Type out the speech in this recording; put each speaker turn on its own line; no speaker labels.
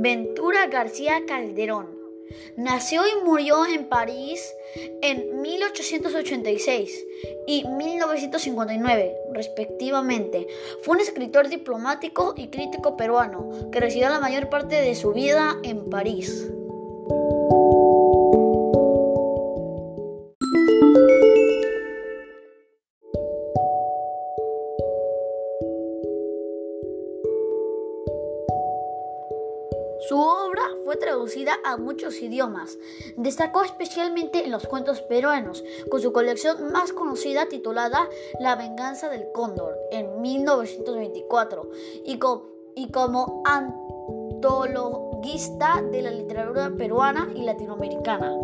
Ventura García Calderón. Nació y murió en París en 1886 y 1959, respectivamente. Fue un escritor diplomático y crítico peruano que residió la mayor parte de su vida en París. Su obra fue traducida a muchos idiomas. Destacó especialmente en los cuentos peruanos, con su colección más conocida titulada La venganza del cóndor en 1924 y, y como antologista de la literatura peruana y latinoamericana.